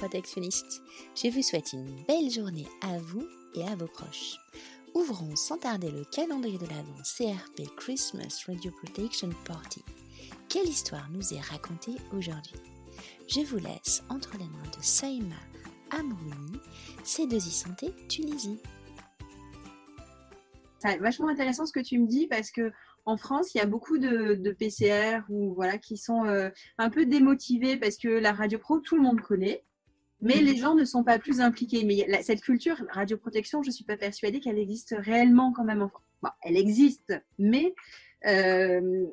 radioprotectionnistes. Je vous souhaite une belle journée à vous et à vos proches. Ouvrons sans tarder le calendrier de l'Avent CRP Christmas Radio Protection Party. Quelle histoire nous est racontée aujourd'hui? Je vous laisse entre les mains de Saïma Amrouni, C2I Santé Tunisie. C'est vachement intéressant ce que tu me dis parce que en France, il y a beaucoup de, PCR ou voilà qui sont euh, un peu démotivés parce que la radio pro, tout le monde connaît, mais les gens ne sont pas plus impliqués. Mais cette culture radioprotection, je ne suis pas persuadée qu'elle existe réellement quand même en France. elle existe, mais euh,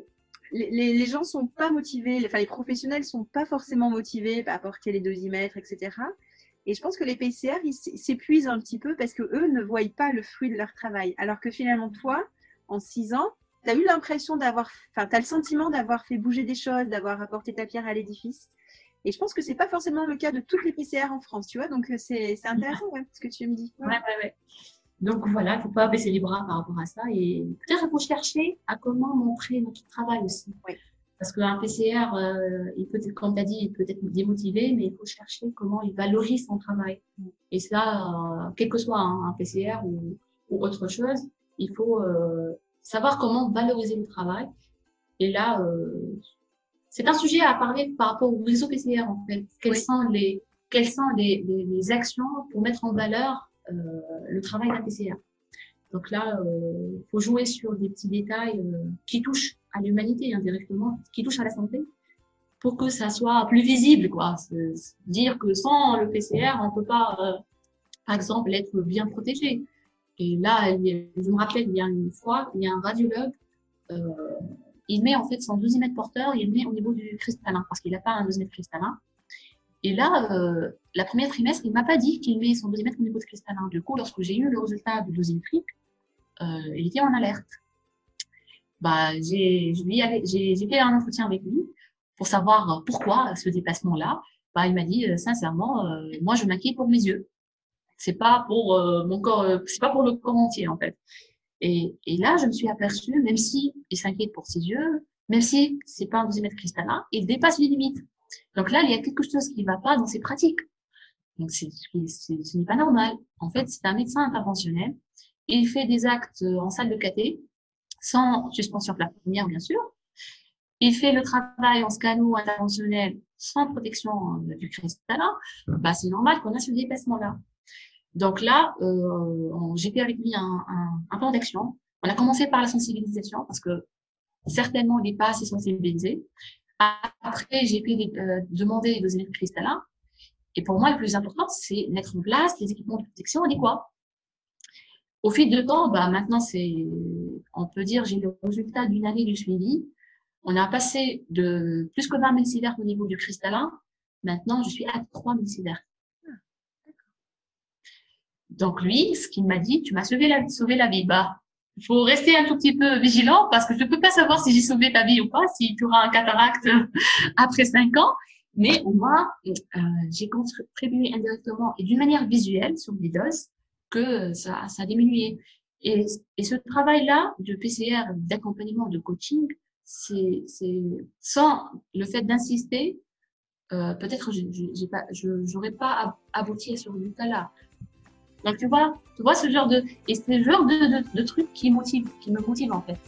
les, gens sont pas motivés, enfin, les professionnels sont pas forcément motivés à porter les dosimètres, etc. Et je pense que les PCR, ils s'épuisent un petit peu parce que eux ne voient pas le fruit de leur travail. Alors que finalement, toi, en six ans, tu as eu l'impression d'avoir, enfin, tu as le sentiment d'avoir fait bouger des choses, d'avoir apporté ta pierre à l'édifice. Et je pense que c'est pas forcément le cas de toutes les PCR en France, tu vois. Donc, euh, c'est intéressant ce que tu me dis. Ouais, ouais, ouais. Donc, voilà, il ne faut pas baisser les bras par rapport à ça. Et peut-être qu'il faut chercher à comment montrer notre travail aussi. Oui. Parce qu'un PCR, euh, il peut être, comme tu as dit, il peut être démotivé, mais il faut chercher comment il valorise son travail. Et ça, euh, quel que soit un, PCR ou, ou, autre chose, il faut euh, savoir comment valoriser le travail. Et là, c'est un sujet à parler par rapport au réseau PCR, en fait. Quelles sont, les, quelles sont les, les, les, actions pour mettre en valeur euh, le travail d'un PCR donc là, il euh, faut jouer sur des petits détails euh, qui touchent à l'humanité indirectement, qui touchent à la santé, pour que ça soit plus visible, quoi. Dire que sans le PCR, on peut pas, par exemple, être bien protégé. Et là, je me rappelle, il y a une fois, il y a un radiologue, il met en fait son dosimètre porteur, il met au niveau du cristallin, parce qu'il n'a pas un dosimètre cristallin. Et là, euh, la première trimestre, il m'a pas dit qu'il met son dosimètre au niveau du cristallin. Du coup, lorsque j'ai eu le résultat de dosimétrique, euh, il était en alerte. Bah, j'ai, fait un entretien avec lui pour savoir pourquoi ce déplacement-là. Bah, il m'a dit euh, sincèrement, euh, moi je m'inquiète pour mes yeux. C'est pas pour euh, mon pas pour le corps entier en fait. Et, et là, je me suis aperçue, même si il s'inquiète pour ses yeux, même si c'est pas un dosimètre cristallin, il dépasse les limites. Donc là, il y a quelque chose qui ne va pas dans ses pratiques. Donc c'est, ce n'est pas normal. En fait, c'est un médecin interventionnel il fait des actes en salle de caté, sans suspension plafonnière, bien sûr. Il fait le travail en scano interventionnel sans protection euh, du cristallin. Bah, c'est normal qu'on a ce dépassement-là. Donc là, euh, j'ai fait avec lui un, un, un plan d'action. On a commencé par la sensibilisation parce que certainement il n'est pas assez sensibilisé. Après, j'ai pu euh, demander les dosimètres cristallins. Et pour moi, le plus important, c'est mettre en place les équipements de protection adéquats. Au fil du temps, bah, maintenant, c'est, on peut dire, j'ai le résultat d'une année du suivi. On a passé de plus que 20 millisievert au niveau du cristallin. Maintenant, je suis à 3 millisievert. Donc, lui, ce qu'il m'a dit, tu m'as sauvé la, sauvé la vie. Bah, il faut rester un tout petit peu vigilant parce que je ne peux pas savoir si j'ai sauvé ta vie ou pas, si tu auras un cataracte après 5 ans. Mais au moins, euh, j'ai contribué indirectement et d'une manière visuelle sur les doses que ça, ça a diminué. Et, et ce travail-là de PCR, d'accompagnement, de coaching, c'est sans le fait d'insister, euh, peut-être pas, je n'aurais pas abouti à ce résultat-là. Tu vois, tu vois ce genre de et c'est le genre de, de, de truc qui motive, qui me motive en fait.